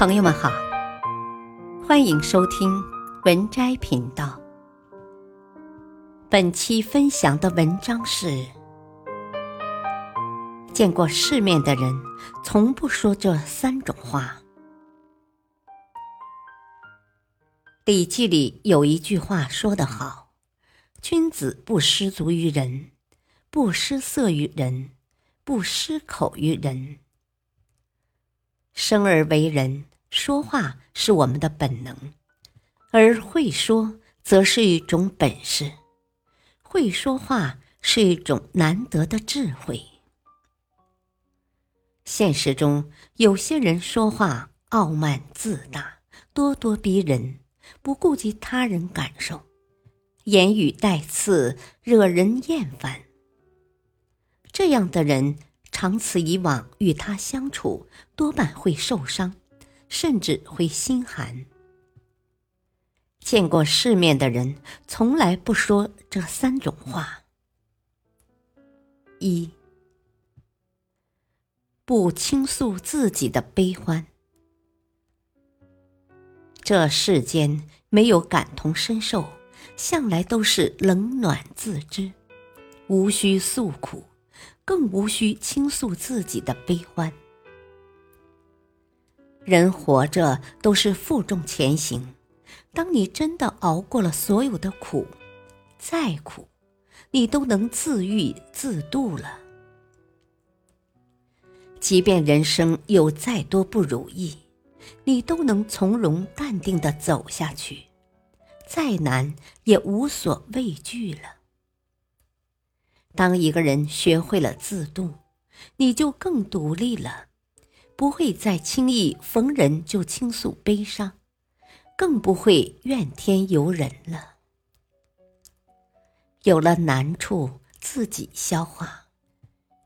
朋友们好，欢迎收听文摘频道。本期分享的文章是：见过世面的人从不说这三种话。《礼记》里有一句话说得好：“君子不失足于人，不失色于人，不失口于人。”生而为人，说话是我们的本能，而会说则是一种本事。会说话是一种难得的智慧。现实中，有些人说话傲慢自大，咄咄逼人，不顾及他人感受，言语带刺，惹人厌烦。这样的人。长此以往，与他相处多半会受伤，甚至会心寒。见过世面的人从来不说这三种话：一、不倾诉自己的悲欢。这世间没有感同身受，向来都是冷暖自知，无需诉苦。更无需倾诉自己的悲欢。人活着都是负重前行，当你真的熬过了所有的苦，再苦，你都能自愈自度了。即便人生有再多不如意，你都能从容淡定的走下去，再难也无所畏惧了。当一个人学会了自渡，你就更独立了，不会再轻易逢人就倾诉悲伤，更不会怨天尤人了。有了难处自己消化，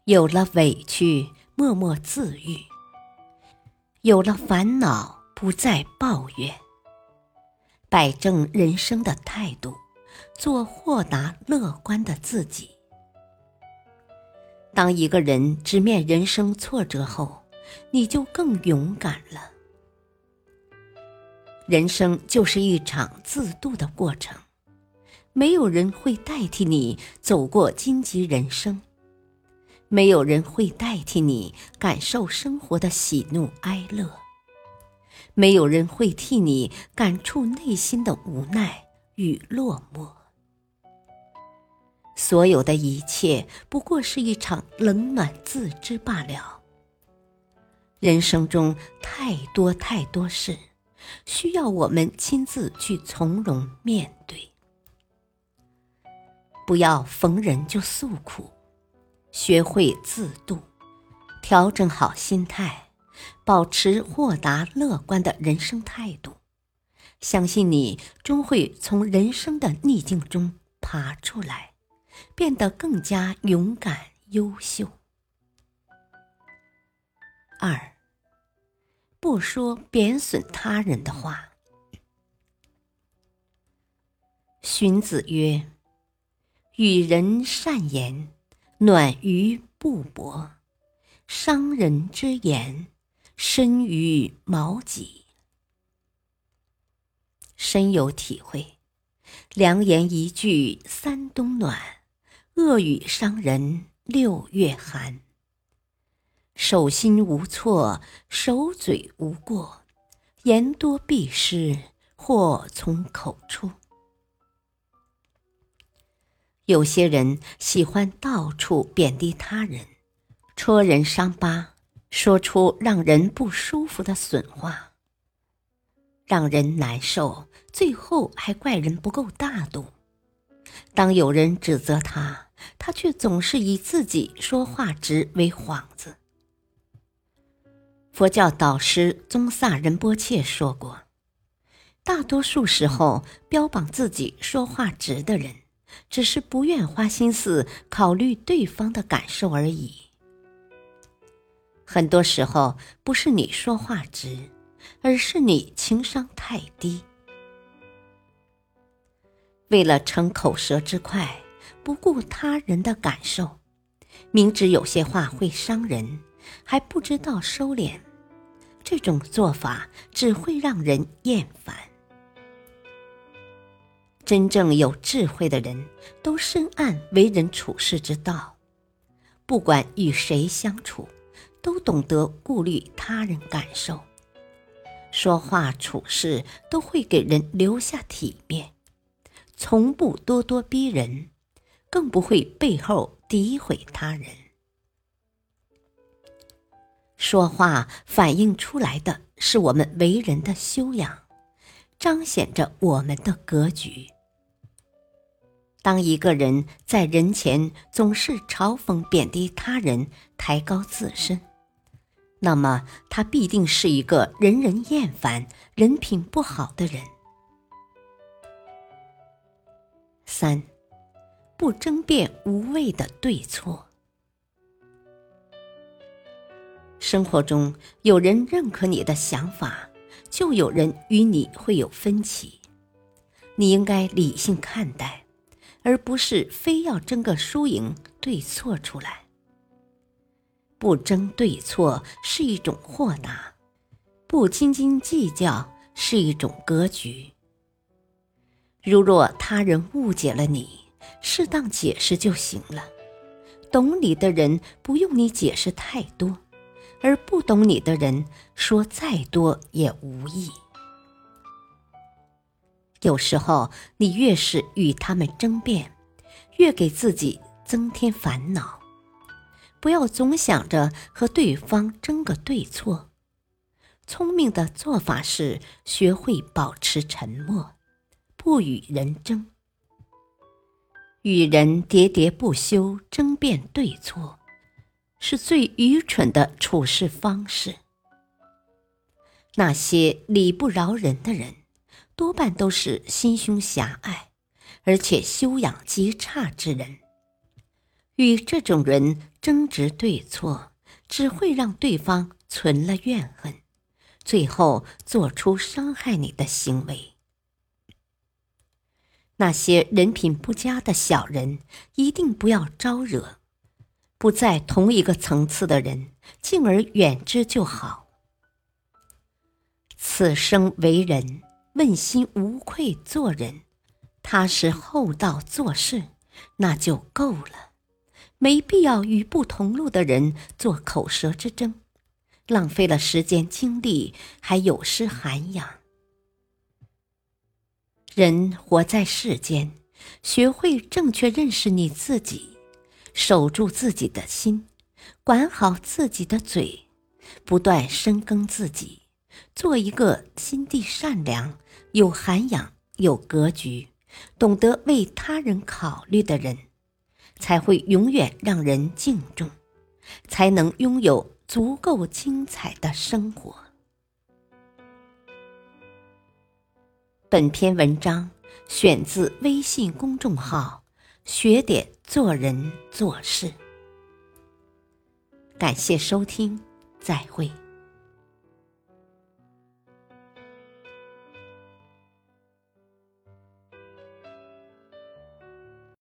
有了委屈默默自愈，有了烦恼不再抱怨，摆正人生的态度，做豁达乐观的自己。当一个人直面人生挫折后，你就更勇敢了。人生就是一场自渡的过程，没有人会代替你走过荆棘人生，没有人会代替你感受生活的喜怒哀乐，没有人会替你感触内心的无奈与落寞。所有的一切不过是一场冷暖自知罢了。人生中太多太多事，需要我们亲自去从容面对。不要逢人就诉苦，学会自度，调整好心态，保持豁达乐观的人生态度，相信你终会从人生的逆境中爬出来。变得更加勇敢、优秀。二，不说贬损他人的话。荀子曰：“与人善言，暖于布帛；伤人之言，深于矛戟。”深有体会，良言一句三冬暖。恶语伤人六月寒。手心无错，手嘴无过，言多必失，祸从口出。有些人喜欢到处贬低他人，戳人伤疤，说出让人不舒服的损话，让人难受，最后还怪人不够大度。当有人指责他，他却总是以自己说话直为幌子。佛教导师宗萨仁波切说过：“大多数时候，标榜自己说话直的人，只是不愿花心思考虑对方的感受而已。很多时候，不是你说话直，而是你情商太低。”为了逞口舌之快，不顾他人的感受，明知有些话会伤人，还不知道收敛，这种做法只会让人厌烦。真正有智慧的人，都深谙为人处事之道，不管与谁相处，都懂得顾虑他人感受，说话处事都会给人留下体面，从不咄咄逼人，更不会背后诋毁他人。说话反映出来的是我们为人的修养，彰显着我们的格局。当一个人在人前总是嘲讽贬低他人、抬高自身，那么他必定是一个人人厌烦、人品不好的人。三，不争辩无谓的对错。生活中有人认可你的想法，就有人与你会有分歧。你应该理性看待。而不是非要争个输赢对错出来。不争对错是一种豁达，不斤斤计较是一种格局。如若他人误解了你，适当解释就行了。懂你的人不用你解释太多，而不懂你的人说再多也无益。有时候，你越是与他们争辩，越给自己增添烦恼。不要总想着和对方争个对错。聪明的做法是学会保持沉默，不与人争。与人喋喋不休争辩对错，是最愚蠢的处事方式。那些理不饶人的人。多半都是心胸狭隘，而且修养极差之人。与这种人争执对错，只会让对方存了怨恨，最后做出伤害你的行为。那些人品不佳的小人，一定不要招惹；不在同一个层次的人，敬而远之就好。此生为人。问心无愧做人，踏实厚道做事，那就够了。没必要与不同路的人做口舌之争，浪费了时间精力，还有失涵养。人活在世间，学会正确认识你自己，守住自己的心，管好自己的嘴，不断深耕自己。做一个心地善良、有涵养、有格局、懂得为他人考虑的人，才会永远让人敬重，才能拥有足够精彩的生活。本篇文章选自微信公众号“学点做人做事”，感谢收听，再会。